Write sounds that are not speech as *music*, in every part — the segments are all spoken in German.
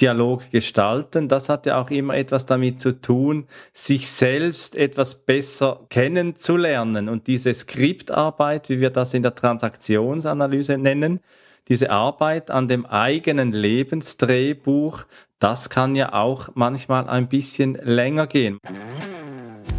Dialog gestalten, das hat ja auch immer etwas damit zu tun, sich selbst etwas besser kennenzulernen. Und diese Skriptarbeit, wie wir das in der Transaktionsanalyse nennen, diese Arbeit an dem eigenen Lebensdrehbuch, das kann ja auch manchmal ein bisschen länger gehen.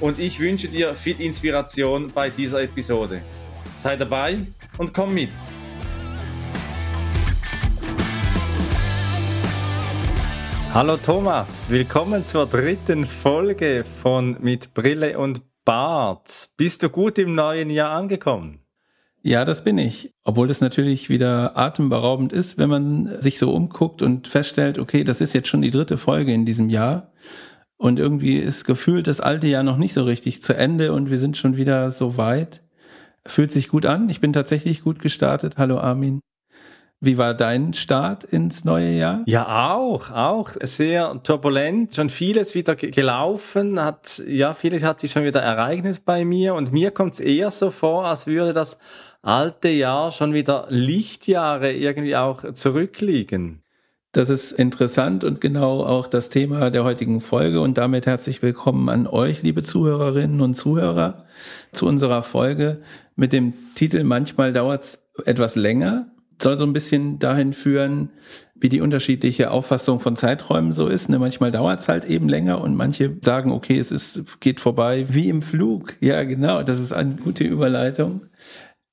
und ich wünsche dir viel Inspiration bei dieser Episode. Sei dabei und komm mit. Hallo Thomas, willkommen zur dritten Folge von Mit Brille und Bart. Bist du gut im neuen Jahr angekommen? Ja, das bin ich. Obwohl das natürlich wieder atemberaubend ist, wenn man sich so umguckt und feststellt, okay, das ist jetzt schon die dritte Folge in diesem Jahr. Und irgendwie ist gefühlt das alte Jahr noch nicht so richtig zu Ende und wir sind schon wieder so weit. Fühlt sich gut an. Ich bin tatsächlich gut gestartet. Hallo Armin. Wie war dein Start ins neue Jahr? Ja, auch, auch sehr turbulent, schon vieles wieder gelaufen, hat, ja, vieles hat sich schon wieder ereignet bei mir und mir kommt es eher so vor, als würde das alte Jahr schon wieder Lichtjahre irgendwie auch zurückliegen. Das ist interessant und genau auch das Thema der heutigen Folge. Und damit herzlich willkommen an euch, liebe Zuhörerinnen und Zuhörer, zu unserer Folge mit dem Titel Manchmal dauert es etwas länger. Soll so ein bisschen dahin führen, wie die unterschiedliche Auffassung von Zeiträumen so ist. Ne, manchmal dauert es halt eben länger und manche sagen, okay, es ist, geht vorbei wie im Flug. Ja, genau, das ist eine gute Überleitung.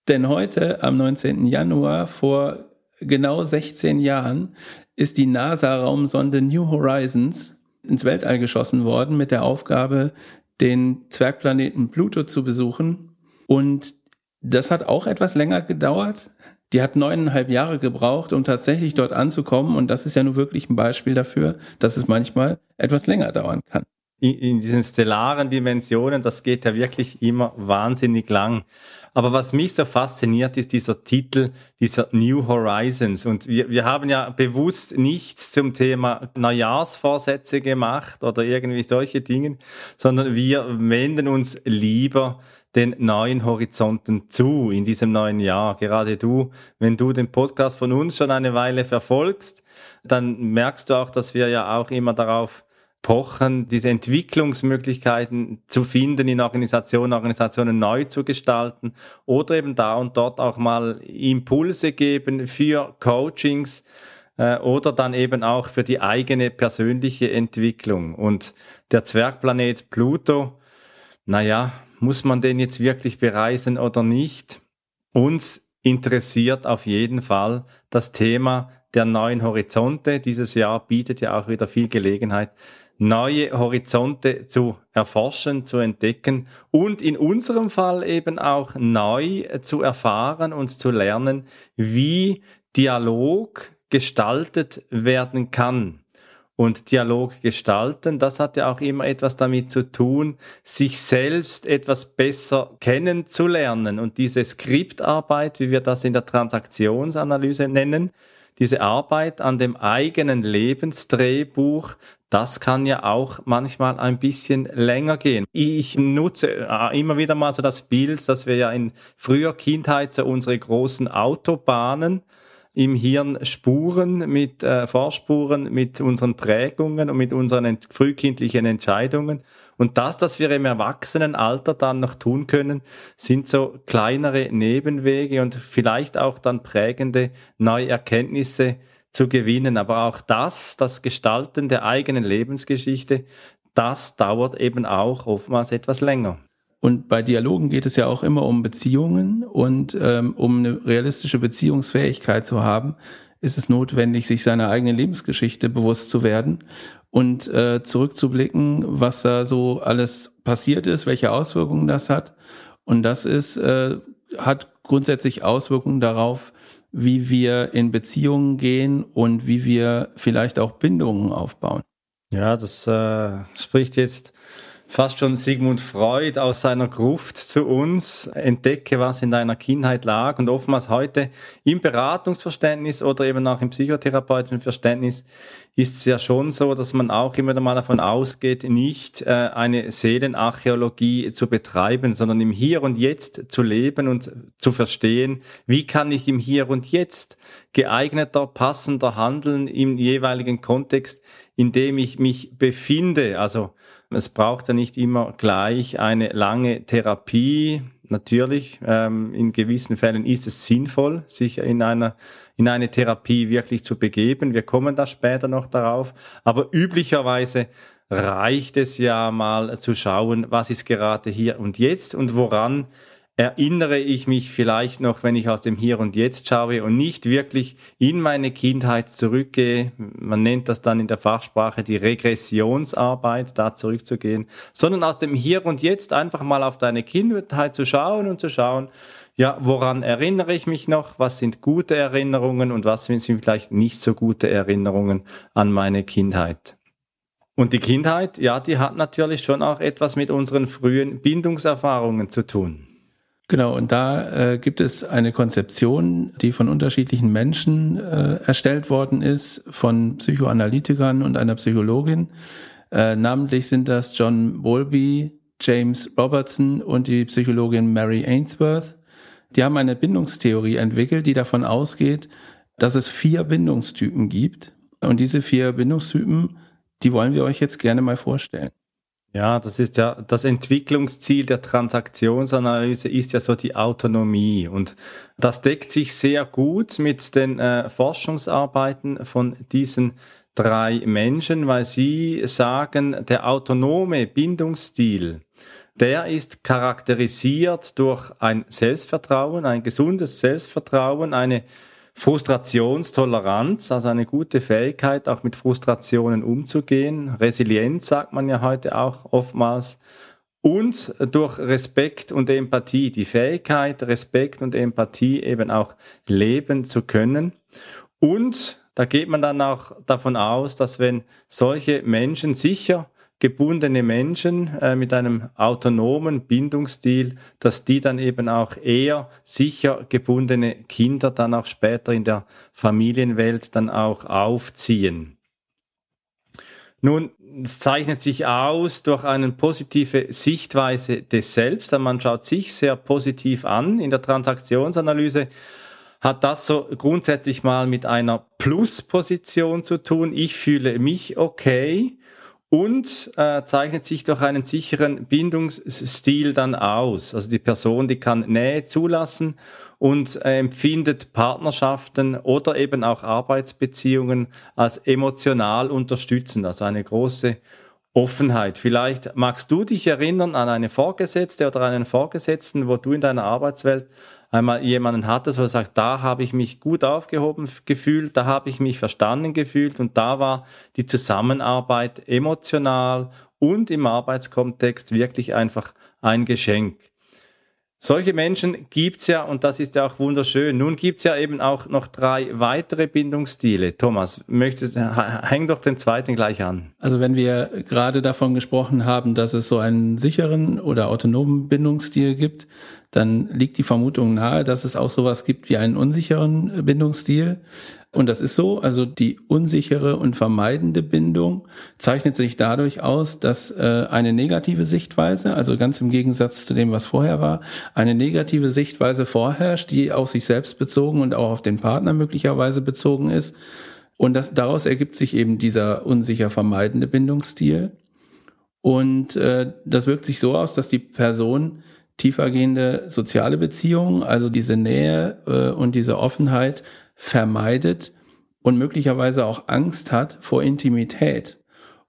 Denn heute, am 19. Januar, vor genau 16 Jahren, ist die NASA-Raumsonde New Horizons ins Weltall geschossen worden mit der Aufgabe, den Zwergplaneten Pluto zu besuchen. Und das hat auch etwas länger gedauert. Die hat neuneinhalb Jahre gebraucht, um tatsächlich dort anzukommen. Und das ist ja nur wirklich ein Beispiel dafür, dass es manchmal etwas länger dauern kann. In, in diesen stellaren Dimensionen, das geht ja wirklich immer wahnsinnig lang. Aber was mich so fasziniert, ist dieser Titel, dieser New Horizons. Und wir, wir haben ja bewusst nichts zum Thema Neujahrsvorsätze gemacht oder irgendwie solche Dinge, sondern wir wenden uns lieber den neuen Horizonten zu in diesem neuen Jahr. Gerade du, wenn du den Podcast von uns schon eine Weile verfolgst, dann merkst du auch, dass wir ja auch immer darauf pochen, diese Entwicklungsmöglichkeiten zu finden in Organisationen, Organisationen neu zu gestalten oder eben da und dort auch mal Impulse geben für Coachings äh, oder dann eben auch für die eigene persönliche Entwicklung. Und der Zwergplanet Pluto, naja, muss man den jetzt wirklich bereisen oder nicht? Uns interessiert auf jeden Fall das Thema der neuen Horizonte. Dieses Jahr bietet ja auch wieder viel Gelegenheit, neue Horizonte zu erforschen, zu entdecken und in unserem Fall eben auch neu zu erfahren und zu lernen, wie Dialog gestaltet werden kann. Und Dialog gestalten, das hat ja auch immer etwas damit zu tun, sich selbst etwas besser kennenzulernen. Und diese Skriptarbeit, wie wir das in der Transaktionsanalyse nennen, diese Arbeit an dem eigenen Lebensdrehbuch, das kann ja auch manchmal ein bisschen länger gehen. Ich nutze äh, immer wieder mal so das Bild, dass wir ja in früher Kindheit so unsere großen Autobahnen im Hirn Spuren mit äh, Vorspuren mit unseren Prägungen und mit unseren frühkindlichen Entscheidungen. Und das, was wir im Erwachsenenalter dann noch tun können, sind so kleinere Nebenwege und vielleicht auch dann prägende neue Erkenntnisse zu gewinnen. Aber auch das, das Gestalten der eigenen Lebensgeschichte, das dauert eben auch oftmals etwas länger. Und bei Dialogen geht es ja auch immer um Beziehungen und ähm, um eine realistische Beziehungsfähigkeit zu haben, ist es notwendig, sich seiner eigenen Lebensgeschichte bewusst zu werden und äh, zurückzublicken, was da so alles passiert ist, welche Auswirkungen das hat. Und das ist, äh, hat grundsätzlich Auswirkungen darauf, wie wir in Beziehungen gehen und wie wir vielleicht auch Bindungen aufbauen. Ja, das äh, spricht jetzt fast schon Sigmund Freud aus seiner Gruft zu uns, entdecke, was in deiner Kindheit lag und oftmals heute im Beratungsverständnis oder eben auch im psychotherapeutischen Verständnis ist es ja schon so, dass man auch immer mal davon ausgeht, nicht äh, eine Seelenarchäologie zu betreiben, sondern im Hier und Jetzt zu leben und zu verstehen, wie kann ich im Hier und Jetzt geeigneter, passender handeln im jeweiligen Kontext, in dem ich mich befinde. Also es braucht ja nicht immer gleich eine lange Therapie. Natürlich, ähm, in gewissen Fällen ist es sinnvoll, sich in einer in eine Therapie wirklich zu begeben. Wir kommen da später noch darauf. Aber üblicherweise reicht es ja mal zu schauen, was ist gerade hier und jetzt und woran erinnere ich mich vielleicht noch, wenn ich aus dem Hier und Jetzt schaue und nicht wirklich in meine Kindheit zurückgehe. Man nennt das dann in der Fachsprache die Regressionsarbeit, da zurückzugehen, sondern aus dem Hier und Jetzt einfach mal auf deine Kindheit zu schauen und zu schauen, ja, woran erinnere ich mich noch? Was sind gute Erinnerungen und was sind vielleicht nicht so gute Erinnerungen an meine Kindheit? Und die Kindheit, ja, die hat natürlich schon auch etwas mit unseren frühen Bindungserfahrungen zu tun. Genau, und da äh, gibt es eine Konzeption, die von unterschiedlichen Menschen äh, erstellt worden ist, von Psychoanalytikern und einer Psychologin. Äh, namentlich sind das John Bowlby, James Robertson und die Psychologin Mary Ainsworth. Die haben eine Bindungstheorie entwickelt, die davon ausgeht, dass es vier Bindungstypen gibt. Und diese vier Bindungstypen, die wollen wir euch jetzt gerne mal vorstellen. Ja, das ist ja das Entwicklungsziel der Transaktionsanalyse ist ja so die Autonomie. Und das deckt sich sehr gut mit den äh, Forschungsarbeiten von diesen drei Menschen, weil sie sagen, der autonome Bindungsstil, der ist charakterisiert durch ein Selbstvertrauen, ein gesundes Selbstvertrauen, eine Frustrationstoleranz, also eine gute Fähigkeit, auch mit Frustrationen umzugehen. Resilienz sagt man ja heute auch oftmals. Und durch Respekt und Empathie, die Fähigkeit, Respekt und Empathie eben auch leben zu können. Und da geht man dann auch davon aus, dass wenn solche Menschen sicher gebundene Menschen äh, mit einem autonomen Bindungsstil, dass die dann eben auch eher sicher gebundene Kinder dann auch später in der Familienwelt dann auch aufziehen. Nun, es zeichnet sich aus durch eine positive Sichtweise des Selbst. Man schaut sich sehr positiv an. In der Transaktionsanalyse hat das so grundsätzlich mal mit einer Plusposition zu tun. Ich fühle mich okay und äh, zeichnet sich durch einen sicheren Bindungsstil dann aus. Also die Person, die kann Nähe zulassen und äh, empfindet Partnerschaften oder eben auch Arbeitsbeziehungen als emotional unterstützend, also eine große Offenheit. Vielleicht magst du dich erinnern an eine Vorgesetzte oder einen Vorgesetzten, wo du in deiner Arbeitswelt einmal jemanden hattest, wo du sagst, da habe ich mich gut aufgehoben gefühlt, da habe ich mich verstanden gefühlt und da war die Zusammenarbeit emotional und im Arbeitskontext wirklich einfach ein Geschenk. Solche Menschen gibt's ja und das ist ja auch wunderschön. Nun gibt's ja eben auch noch drei weitere Bindungsstile. Thomas, möchtest, häng doch den zweiten gleich an. Also wenn wir gerade davon gesprochen haben, dass es so einen sicheren oder autonomen Bindungsstil gibt, dann liegt die Vermutung nahe, dass es auch sowas gibt wie einen unsicheren Bindungsstil. Und das ist so, also die unsichere und vermeidende Bindung zeichnet sich dadurch aus, dass äh, eine negative Sichtweise, also ganz im Gegensatz zu dem, was vorher war, eine negative Sichtweise vorherrscht, die auf sich selbst bezogen und auch auf den Partner möglicherweise bezogen ist. Und das, daraus ergibt sich eben dieser unsicher vermeidende Bindungsstil. Und äh, das wirkt sich so aus, dass die Person tiefergehende soziale Beziehungen, also diese Nähe äh, und diese Offenheit vermeidet und möglicherweise auch Angst hat vor Intimität.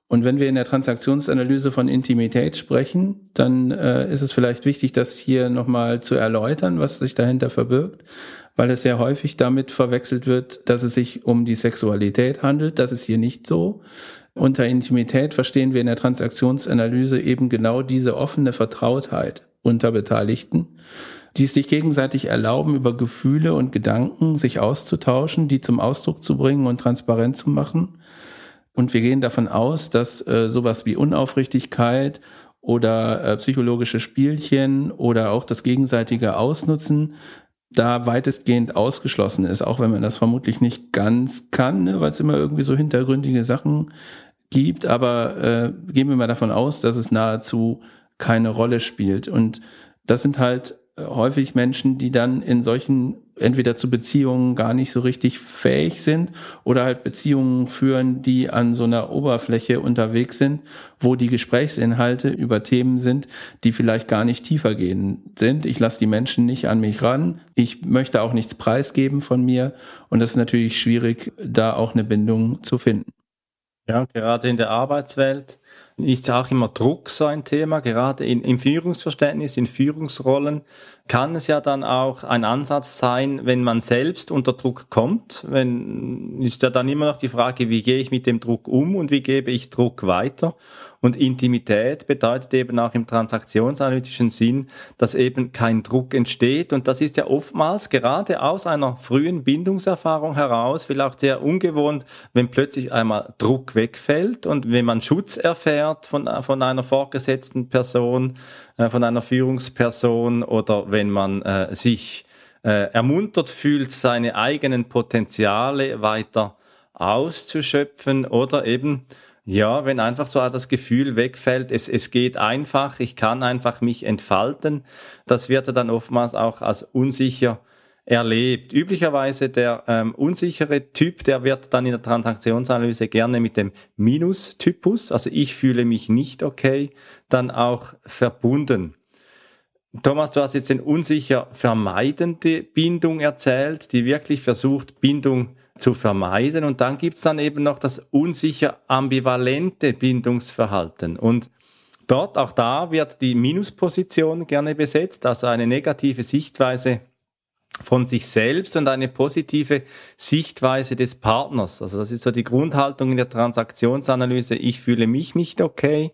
Und wenn wir in der Transaktionsanalyse von Intimität sprechen, dann äh, ist es vielleicht wichtig, das hier nochmal zu erläutern, was sich dahinter verbirgt, weil es sehr häufig damit verwechselt wird, dass es sich um die Sexualität handelt. Das ist hier nicht so. Unter Intimität verstehen wir in der Transaktionsanalyse eben genau diese offene Vertrautheit unter Beteiligten, die sich gegenseitig erlauben, über Gefühle und Gedanken sich auszutauschen, die zum Ausdruck zu bringen und transparent zu machen. Und wir gehen davon aus, dass äh, sowas wie Unaufrichtigkeit oder äh, psychologische Spielchen oder auch das gegenseitige Ausnutzen da weitestgehend ausgeschlossen ist, auch wenn man das vermutlich nicht ganz kann, ne, weil es immer irgendwie so hintergründige Sachen gibt, aber äh, gehen wir mal davon aus, dass es nahezu keine Rolle spielt. Und das sind halt häufig Menschen, die dann in solchen entweder zu Beziehungen gar nicht so richtig fähig sind oder halt Beziehungen führen, die an so einer Oberfläche unterwegs sind, wo die Gesprächsinhalte über Themen sind, die vielleicht gar nicht tiefer gehen sind. Ich lasse die Menschen nicht an mich ran. Ich möchte auch nichts preisgeben von mir. Und das ist natürlich schwierig, da auch eine Bindung zu finden. Ja, gerade in der Arbeitswelt ist ja auch immer Druck so ein Thema, gerade in, im Führungsverständnis, in Führungsrollen kann es ja dann auch ein Ansatz sein, wenn man selbst unter Druck kommt, wenn ist ja dann immer noch die Frage, wie gehe ich mit dem Druck um und wie gebe ich Druck weiter? Und Intimität bedeutet eben auch im transaktionsanalytischen Sinn, dass eben kein Druck entsteht. Und das ist ja oftmals gerade aus einer frühen Bindungserfahrung heraus, vielleicht sehr ungewohnt, wenn plötzlich einmal Druck wegfällt und wenn man Schutz erfährt von, von einer vorgesetzten Person, äh, von einer Führungsperson oder wenn man äh, sich äh, ermuntert fühlt, seine eigenen Potenziale weiter auszuschöpfen oder eben ja, wenn einfach so das Gefühl wegfällt, es, es geht einfach, ich kann einfach mich entfalten, das wird dann oftmals auch als unsicher erlebt. Üblicherweise der ähm, unsichere Typ, der wird dann in der Transaktionsanalyse gerne mit dem Minus-Typus, also ich fühle mich nicht okay, dann auch verbunden. Thomas, du hast jetzt den unsicher vermeidende Bindung erzählt, die wirklich versucht, Bindung zu vermeiden. Und dann gibt's dann eben noch das unsicher ambivalente Bindungsverhalten. Und dort, auch da wird die Minusposition gerne besetzt, also eine negative Sichtweise von sich selbst und eine positive Sichtweise des Partners. Also das ist so die Grundhaltung in der Transaktionsanalyse. Ich fühle mich nicht okay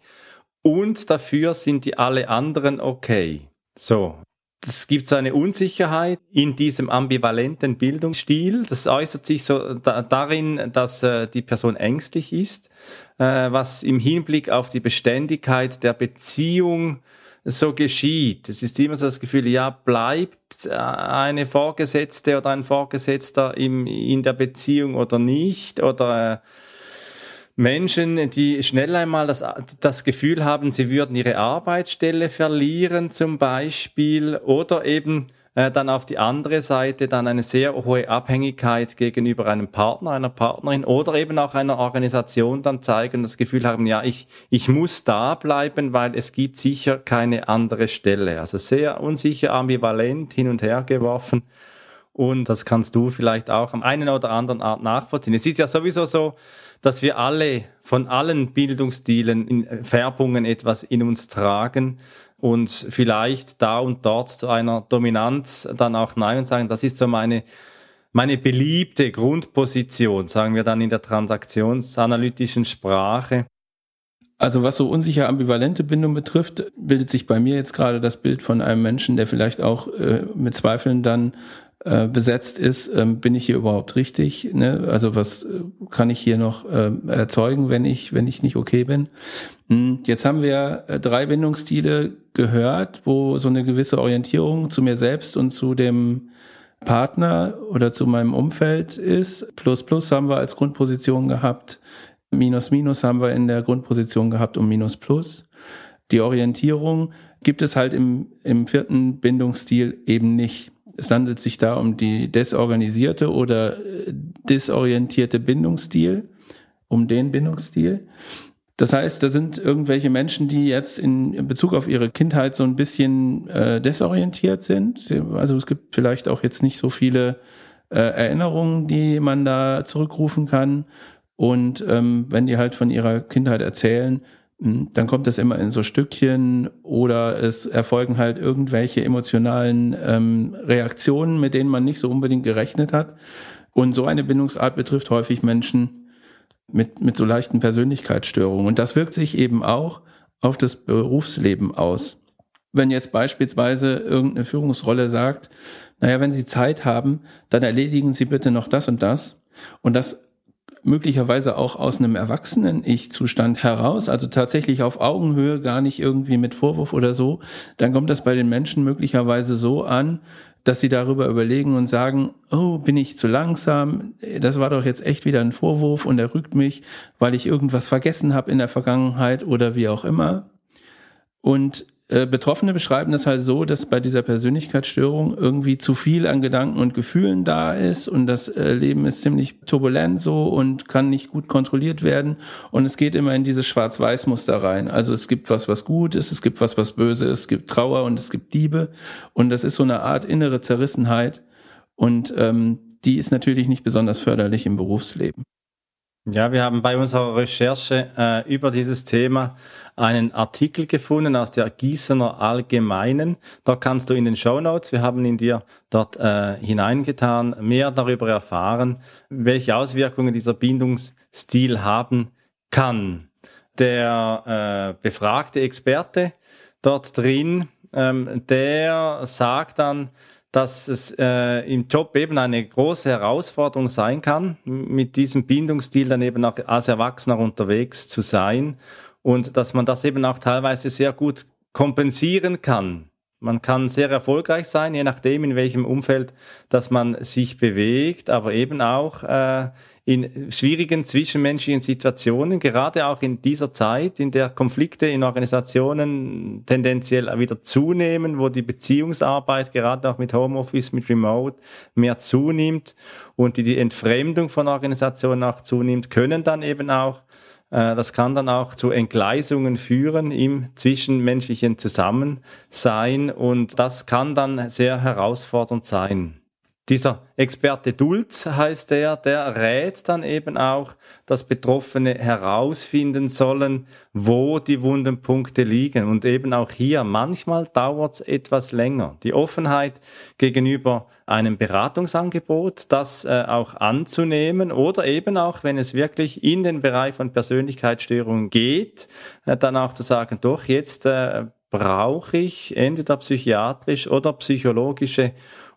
und dafür sind die alle anderen okay. So, es gibt so eine Unsicherheit in diesem ambivalenten Bildungsstil. Das äußert sich so da, darin, dass äh, die Person ängstlich ist, äh, was im Hinblick auf die Beständigkeit der Beziehung so geschieht. Es ist immer so das Gefühl, ja, bleibt äh, eine Vorgesetzte oder ein Vorgesetzter im, in der Beziehung oder nicht oder äh, Menschen, die schnell einmal das, das Gefühl haben, sie würden ihre Arbeitsstelle verlieren zum Beispiel oder eben äh, dann auf die andere Seite dann eine sehr hohe Abhängigkeit gegenüber einem Partner, einer Partnerin oder eben auch einer Organisation dann zeigen, das Gefühl haben, ja, ich, ich muss da bleiben, weil es gibt sicher keine andere Stelle. Also sehr unsicher, ambivalent, hin und her geworfen. Und das kannst du vielleicht auch am einen oder anderen Art nachvollziehen. Es ist ja sowieso so, dass wir alle von allen Bildungsstilen in äh, Färbungen etwas in uns tragen und vielleicht da und dort zu einer Dominanz dann auch Nein und sagen, das ist so meine, meine beliebte Grundposition, sagen wir dann in der transaktionsanalytischen Sprache. Also was so unsicher ambivalente Bindung betrifft, bildet sich bei mir jetzt gerade das Bild von einem Menschen, der vielleicht auch äh, mit Zweifeln dann äh, besetzt ist, ähm, bin ich hier überhaupt richtig? Ne? Also was äh, kann ich hier noch äh, erzeugen, wenn ich, wenn ich nicht okay bin? Hm, jetzt haben wir äh, drei Bindungsstile gehört, wo so eine gewisse Orientierung zu mir selbst und zu dem Partner oder zu meinem Umfeld ist. Plus Plus haben wir als Grundposition gehabt. Minus Minus haben wir in der Grundposition gehabt und Minus Plus. Die Orientierung gibt es halt im, im vierten Bindungsstil eben nicht. Es handelt sich da um die desorganisierte oder äh, desorientierte Bindungsstil, um den Bindungsstil. Das heißt, da sind irgendwelche Menschen, die jetzt in Bezug auf ihre Kindheit so ein bisschen äh, desorientiert sind. Also es gibt vielleicht auch jetzt nicht so viele äh, Erinnerungen, die man da zurückrufen kann. Und ähm, wenn die halt von ihrer Kindheit erzählen, dann kommt das immer in so Stückchen oder es erfolgen halt irgendwelche emotionalen ähm, Reaktionen, mit denen man nicht so unbedingt gerechnet hat. Und so eine Bindungsart betrifft häufig Menschen mit, mit so leichten Persönlichkeitsstörungen. Und das wirkt sich eben auch auf das Berufsleben aus. Wenn jetzt beispielsweise irgendeine Führungsrolle sagt, naja, wenn Sie Zeit haben, dann erledigen Sie bitte noch das und das. Und das möglicherweise auch aus einem erwachsenen Ich-Zustand heraus, also tatsächlich auf Augenhöhe, gar nicht irgendwie mit Vorwurf oder so, dann kommt das bei den Menschen möglicherweise so an, dass sie darüber überlegen und sagen, oh, bin ich zu langsam? Das war doch jetzt echt wieder ein Vorwurf und er rügt mich, weil ich irgendwas vergessen habe in der Vergangenheit oder wie auch immer. Und äh, Betroffene beschreiben das halt so, dass bei dieser Persönlichkeitsstörung irgendwie zu viel an Gedanken und Gefühlen da ist und das äh, Leben ist ziemlich turbulent so und kann nicht gut kontrolliert werden und es geht immer in dieses Schwarz-Weiß-Muster rein. Also es gibt was, was gut ist, es gibt was, was böse ist, es gibt Trauer und es gibt Diebe und das ist so eine Art innere Zerrissenheit und ähm, die ist natürlich nicht besonders förderlich im Berufsleben. Ja, wir haben bei unserer Recherche äh, über dieses Thema einen Artikel gefunden aus der Gießener Allgemeinen. Da kannst du in den Show Notes, wir haben ihn dir dort äh, hineingetan, mehr darüber erfahren, welche Auswirkungen dieser Bindungsstil haben kann. Der äh, befragte Experte dort drin, ähm, der sagt dann, dass es äh, im Job eben eine große Herausforderung sein kann, mit diesem Bindungsstil dann eben auch als Erwachsener unterwegs zu sein und dass man das eben auch teilweise sehr gut kompensieren kann. Man kann sehr erfolgreich sein, je nachdem, in welchem Umfeld, dass man sich bewegt, aber eben auch äh, in schwierigen zwischenmenschlichen Situationen, gerade auch in dieser Zeit, in der Konflikte in Organisationen tendenziell wieder zunehmen, wo die Beziehungsarbeit gerade auch mit Homeoffice, mit Remote mehr zunimmt und die, die Entfremdung von Organisationen auch zunimmt, können dann eben auch das kann dann auch zu Entgleisungen führen im zwischenmenschlichen Zusammensein und das kann dann sehr herausfordernd sein. Dieser Experte Dulz heißt er, der rät dann eben auch, dass Betroffene herausfinden sollen, wo die Wundenpunkte liegen. Und eben auch hier, manchmal dauert es etwas länger. Die Offenheit gegenüber einem Beratungsangebot, das äh, auch anzunehmen oder eben auch, wenn es wirklich in den Bereich von Persönlichkeitsstörungen geht, äh, dann auch zu sagen, doch, jetzt äh, brauche ich entweder psychiatrisch oder psychologische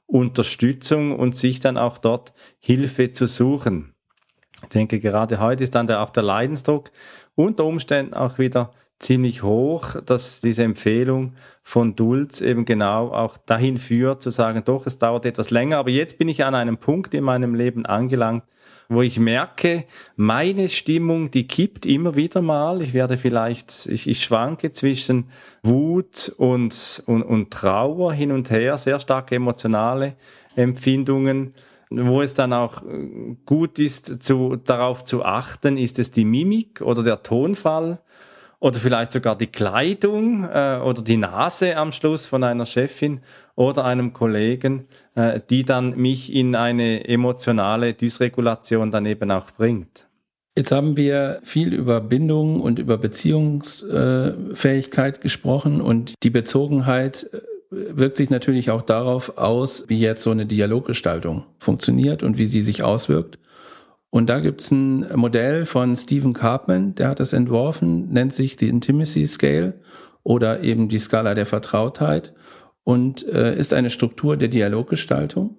Unterstützung und sich dann auch dort Hilfe zu suchen. Ich denke, gerade heute ist dann der, auch der Leidensdruck unter Umständen auch wieder ziemlich hoch, dass diese Empfehlung von Dulz eben genau auch dahin führt, zu sagen, doch, es dauert etwas länger, aber jetzt bin ich an einem Punkt in meinem Leben angelangt, wo ich merke, meine Stimmung, die kippt immer wieder mal. Ich werde vielleicht, ich, ich schwanke zwischen Wut und, und, und Trauer hin und her, sehr starke emotionale Empfindungen. Wo es dann auch äh, gut ist, zu, darauf zu achten, ist es die Mimik oder der Tonfall oder vielleicht sogar die Kleidung äh, oder die Nase am Schluss von einer Chefin oder einem Kollegen, äh, die dann mich in eine emotionale Dysregulation dann eben auch bringt. Jetzt haben wir viel über Bindung und über Beziehungsfähigkeit gesprochen und die Bezogenheit äh, wirkt sich natürlich auch darauf aus, wie jetzt so eine Dialoggestaltung funktioniert und wie sie sich auswirkt. Und da gibt's ein Modell von Stephen Carpman, der hat das entworfen, nennt sich die Intimacy Scale oder eben die Skala der Vertrautheit und äh, ist eine Struktur der Dialoggestaltung.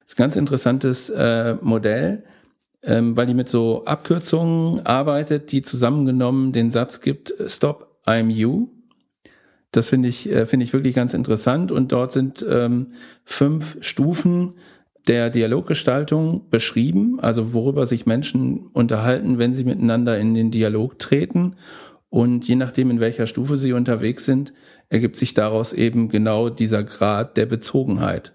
Das ist ein ganz interessantes äh, Modell, ähm, weil die mit so Abkürzungen arbeitet, die zusammengenommen den Satz gibt, Stop, I'm you. Das finde ich, äh, finde ich wirklich ganz interessant. Und dort sind ähm, fünf Stufen der Dialoggestaltung beschrieben, also worüber sich Menschen unterhalten, wenn sie miteinander in den Dialog treten. Und je nachdem, in welcher Stufe sie unterwegs sind, ergibt sich daraus eben genau dieser Grad der Bezogenheit.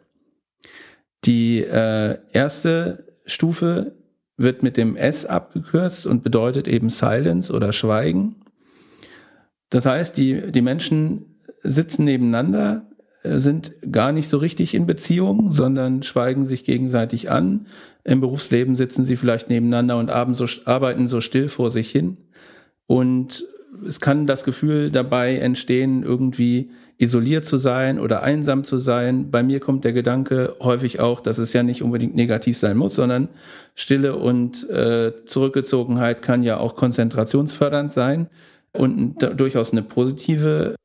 Die äh, erste Stufe wird mit dem S abgekürzt und bedeutet eben Silence oder Schweigen. Das heißt, die, die Menschen sitzen nebeneinander, sind gar nicht so richtig in Beziehung, sondern schweigen sich gegenseitig an. Im Berufsleben sitzen sie vielleicht nebeneinander und arbeiten so still vor sich hin und es kann das Gefühl dabei entstehen, irgendwie isoliert zu sein oder einsam zu sein. Bei mir kommt der Gedanke häufig auch, dass es ja nicht unbedingt negativ sein muss, sondern Stille und äh, Zurückgezogenheit kann ja auch konzentrationsfördernd sein und durchaus eine positive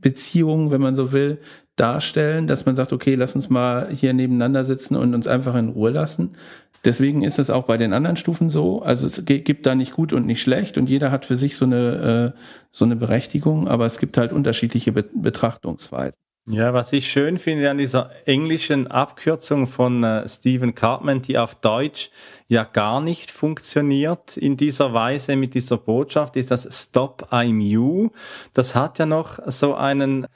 Beziehung, wenn man so will, darstellen, dass man sagt, okay, lass uns mal hier nebeneinander sitzen und uns einfach in Ruhe lassen. Deswegen ist es auch bei den anderen Stufen so. Also es gibt da nicht gut und nicht schlecht und jeder hat für sich so eine, äh, so eine Berechtigung, aber es gibt halt unterschiedliche Betrachtungsweisen. Ja, was ich schön finde an dieser englischen Abkürzung von äh, Stephen Cartman, die auf Deutsch ja gar nicht funktioniert in dieser Weise mit dieser Botschaft, ist das Stop I'm You. Das hat ja noch so einen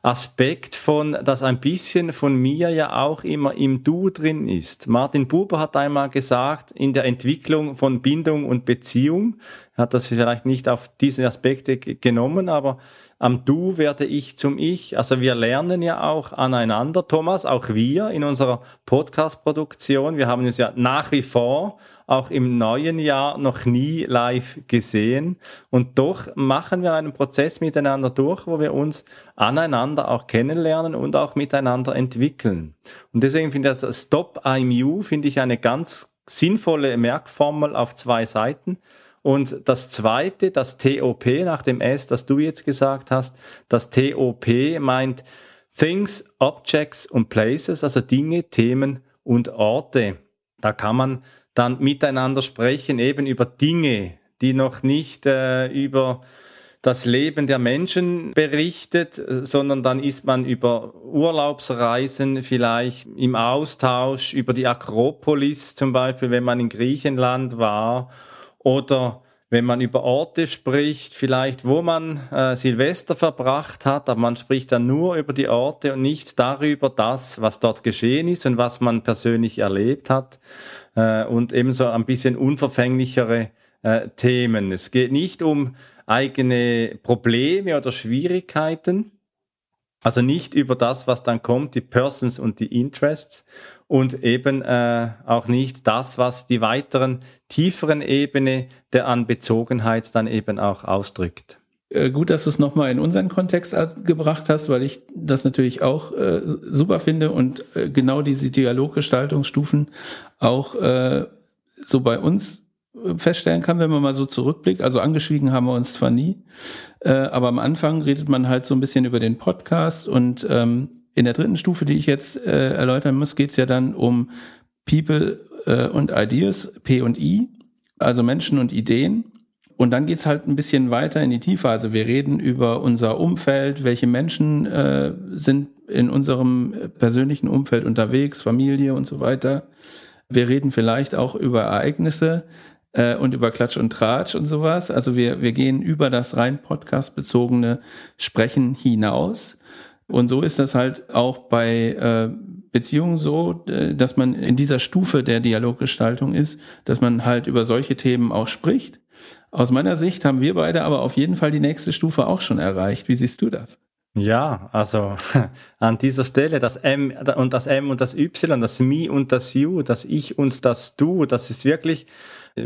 Aspekt von, dass ein bisschen von mir ja auch immer im Du drin ist. Martin Buber hat einmal gesagt, in der Entwicklung von Bindung und Beziehung, hat das vielleicht nicht auf diese Aspekte genommen, aber am Du werde ich zum Ich. Also wir lernen ja auch aneinander, Thomas, auch wir in unserer Podcast-Produktion. Wir haben uns ja nach wie vor auch im neuen Jahr noch nie live gesehen. Und doch machen wir einen Prozess miteinander durch, wo wir uns aneinander auch kennenlernen und auch miteinander entwickeln. Und deswegen finde ich das Stop I'm You, finde ich eine ganz sinnvolle Merkformel auf zwei Seiten. Und das zweite, das TOP nach dem S, das du jetzt gesagt hast, das TOP meint Things, Objects und Places, also Dinge, Themen und Orte. Da kann man dann miteinander sprechen, eben über Dinge, die noch nicht äh, über das Leben der Menschen berichtet, sondern dann ist man über Urlaubsreisen vielleicht im Austausch, über die Akropolis zum Beispiel, wenn man in Griechenland war, oder wenn man über Orte spricht, vielleicht wo man äh, Silvester verbracht hat, aber man spricht dann nur über die Orte und nicht darüber das, was dort geschehen ist und was man persönlich erlebt hat. Äh, und ebenso ein bisschen unverfänglichere äh, Themen. Es geht nicht um eigene Probleme oder Schwierigkeiten, also nicht über das, was dann kommt, die Persons und die Interests und eben äh, auch nicht das, was die weiteren tieferen Ebene der Anbezogenheit dann eben auch ausdrückt. Äh, gut, dass du es nochmal in unseren Kontext gebracht hast, weil ich das natürlich auch äh, super finde und äh, genau diese Dialoggestaltungsstufen auch äh, so bei uns äh, feststellen kann, wenn man mal so zurückblickt. Also angeschwiegen haben wir uns zwar nie, äh, aber am Anfang redet man halt so ein bisschen über den Podcast und ähm, in der dritten Stufe, die ich jetzt äh, erläutern muss, geht es ja dann um People äh, und Ideas, P und I, also Menschen und Ideen. Und dann geht's halt ein bisschen weiter in die Tiefe. Also wir reden über unser Umfeld, welche Menschen äh, sind in unserem persönlichen Umfeld unterwegs, Familie und so weiter. Wir reden vielleicht auch über Ereignisse äh, und über Klatsch und Tratsch und sowas. Also wir, wir gehen über das rein podcastbezogene Sprechen hinaus. Und so ist das halt auch bei äh, Beziehungen so, dass man in dieser Stufe der Dialoggestaltung ist, dass man halt über solche Themen auch spricht aus meiner Sicht haben wir beide aber auf jeden Fall die nächste Stufe auch schon erreicht. Wie siehst du das? Ja, also *laughs* an dieser Stelle das M und das M und das Y, das Me und das You, das Ich und das Du, das ist wirklich,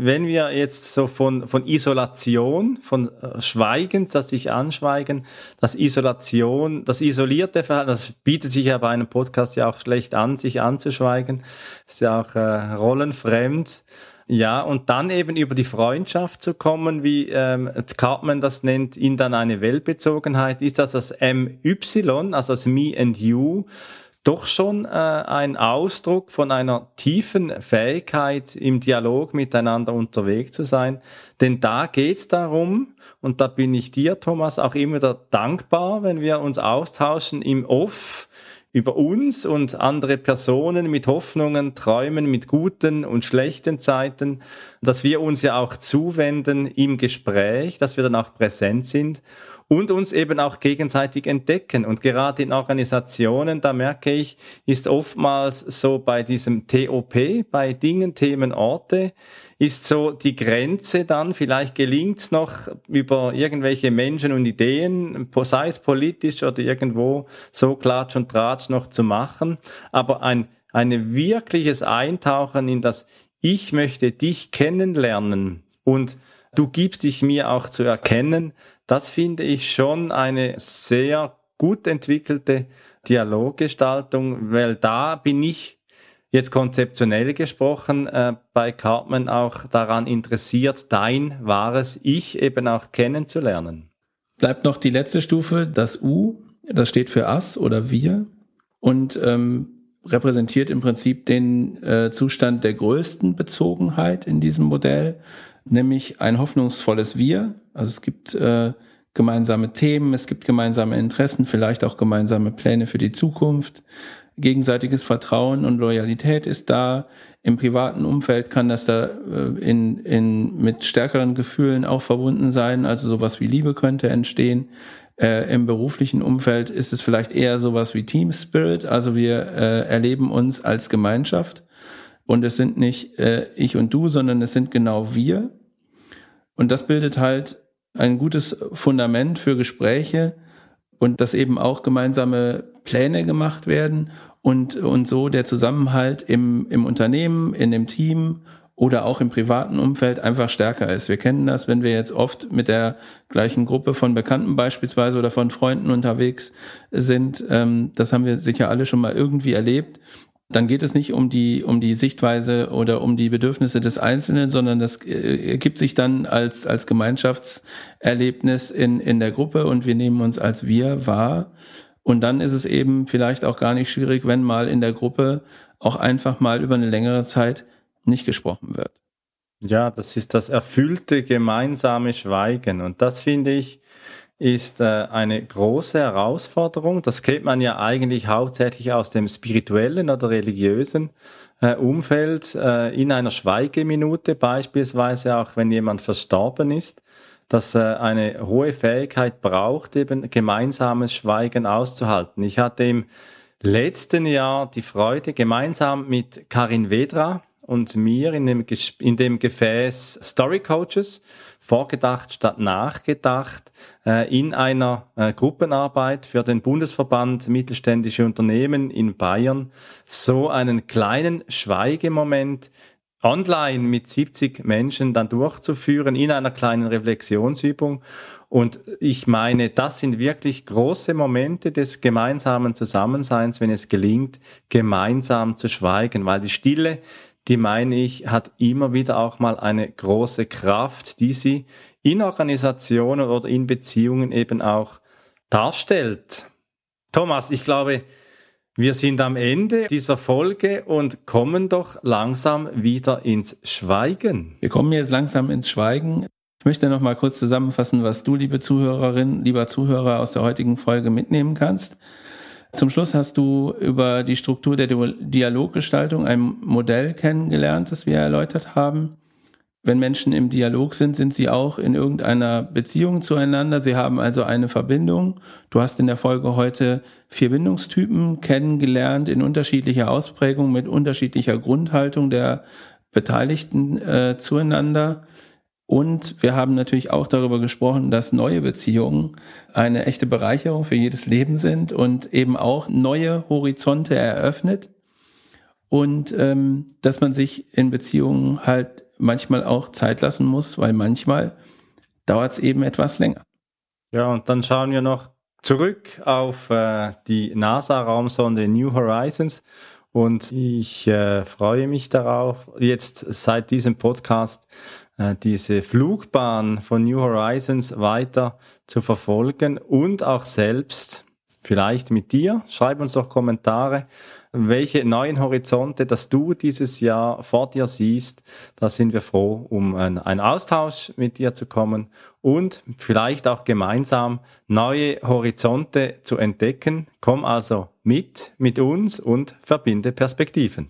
wenn wir jetzt so von, von Isolation, von äh, Schweigen, das sich anschweigen, das Isolation, das isolierte Verhalten, das bietet sich ja bei einem Podcast ja auch schlecht an, sich anzuschweigen, ist ja auch äh, rollenfremd. Ja, und dann eben über die Freundschaft zu kommen, wie ähm, Cartman das nennt, in dann eine Weltbezogenheit, ist das das MY, also das Me and You, doch schon äh, ein Ausdruck von einer tiefen Fähigkeit, im Dialog miteinander unterwegs zu sein. Denn da geht's darum, und da bin ich dir, Thomas, auch immer wieder dankbar, wenn wir uns austauschen im Off, über uns und andere Personen mit Hoffnungen, Träumen, mit guten und schlechten Zeiten, dass wir uns ja auch zuwenden im Gespräch, dass wir dann auch präsent sind und uns eben auch gegenseitig entdecken. Und gerade in Organisationen, da merke ich, ist oftmals so bei diesem TOP, bei Dingen, Themen, Orte, ist so die Grenze dann, vielleicht gelingt es noch über irgendwelche Menschen und Ideen, sei es politisch oder irgendwo so Klatsch und Tratsch noch zu machen, aber ein ein wirkliches Eintauchen in das Ich möchte dich kennenlernen und du gibst dich mir auch zu erkennen, das finde ich schon eine sehr gut entwickelte Dialoggestaltung, weil da bin ich jetzt konzeptionell gesprochen äh, bei Cartman auch daran interessiert, dein wahres Ich eben auch kennenzulernen. Bleibt noch die letzte Stufe, das U. Das steht für Us oder wir und ähm, repräsentiert im Prinzip den äh, Zustand der größten Bezogenheit in diesem Modell, nämlich ein hoffnungsvolles Wir. Also es gibt äh, gemeinsame Themen, es gibt gemeinsame Interessen, vielleicht auch gemeinsame Pläne für die Zukunft. Gegenseitiges Vertrauen und Loyalität ist da. Im privaten Umfeld kann das da äh, in, in, mit stärkeren Gefühlen auch verbunden sein. Also sowas wie Liebe könnte entstehen. Äh, Im beruflichen Umfeld ist es vielleicht eher sowas wie Team Spirit. Also wir äh, erleben uns als Gemeinschaft. Und es sind nicht äh, ich und du, sondern es sind genau wir. Und das bildet halt ein gutes Fundament für Gespräche und dass eben auch gemeinsame Pläne gemacht werden und, und so der Zusammenhalt im, im Unternehmen, in dem Team oder auch im privaten Umfeld einfach stärker ist. Wir kennen das, wenn wir jetzt oft mit der gleichen Gruppe von Bekannten beispielsweise oder von Freunden unterwegs sind. Ähm, das haben wir sicher alle schon mal irgendwie erlebt dann geht es nicht um die, um die Sichtweise oder um die Bedürfnisse des Einzelnen, sondern das äh, ergibt sich dann als, als Gemeinschaftserlebnis in, in der Gruppe und wir nehmen uns als wir wahr. Und dann ist es eben vielleicht auch gar nicht schwierig, wenn mal in der Gruppe auch einfach mal über eine längere Zeit nicht gesprochen wird. Ja, das ist das erfüllte gemeinsame Schweigen. Und das finde ich, ist äh, eine große Herausforderung. Das kennt man ja eigentlich hauptsächlich aus dem spirituellen oder religiösen äh, Umfeld. Äh, in einer Schweigeminute beispielsweise, auch wenn jemand verstorben ist, dass eine hohe Fähigkeit braucht, eben gemeinsames Schweigen auszuhalten. Ich hatte im letzten Jahr die Freude, gemeinsam mit Karin Vedra, und mir in dem, in dem Gefäß Story Coaches, vorgedacht statt nachgedacht, äh, in einer äh, Gruppenarbeit für den Bundesverband Mittelständische Unternehmen in Bayern so einen kleinen Schweigemoment online mit 70 Menschen dann durchzuführen in einer kleinen Reflexionsübung. Und ich meine, das sind wirklich große Momente des gemeinsamen Zusammenseins, wenn es gelingt, gemeinsam zu schweigen, weil die Stille, die meine ich, hat immer wieder auch mal eine große Kraft, die sie in Organisationen oder in Beziehungen eben auch darstellt. Thomas, ich glaube, wir sind am Ende dieser Folge und kommen doch langsam wieder ins Schweigen. Wir kommen jetzt langsam ins Schweigen. Ich möchte noch mal kurz zusammenfassen, was du, liebe Zuhörerin, lieber Zuhörer, aus der heutigen Folge mitnehmen kannst. Zum Schluss hast du über die Struktur der Dialoggestaltung ein Modell kennengelernt, das wir erläutert haben. Wenn Menschen im Dialog sind, sind sie auch in irgendeiner Beziehung zueinander. Sie haben also eine Verbindung. Du hast in der Folge heute vier Bindungstypen kennengelernt in unterschiedlicher Ausprägung mit unterschiedlicher Grundhaltung der Beteiligten äh, zueinander. Und wir haben natürlich auch darüber gesprochen, dass neue Beziehungen eine echte Bereicherung für jedes Leben sind und eben auch neue Horizonte eröffnet. Und ähm, dass man sich in Beziehungen halt manchmal auch Zeit lassen muss, weil manchmal dauert es eben etwas länger. Ja, und dann schauen wir noch zurück auf äh, die NASA-Raumsonde New Horizons. Und ich äh, freue mich darauf, jetzt seit diesem Podcast diese Flugbahn von New Horizons weiter zu verfolgen und auch selbst vielleicht mit dir. Schreib uns doch Kommentare, welche neuen Horizonte, dass du dieses Jahr vor dir siehst. Da sind wir froh, um einen Austausch mit dir zu kommen und vielleicht auch gemeinsam neue Horizonte zu entdecken. Komm also mit, mit uns und verbinde Perspektiven.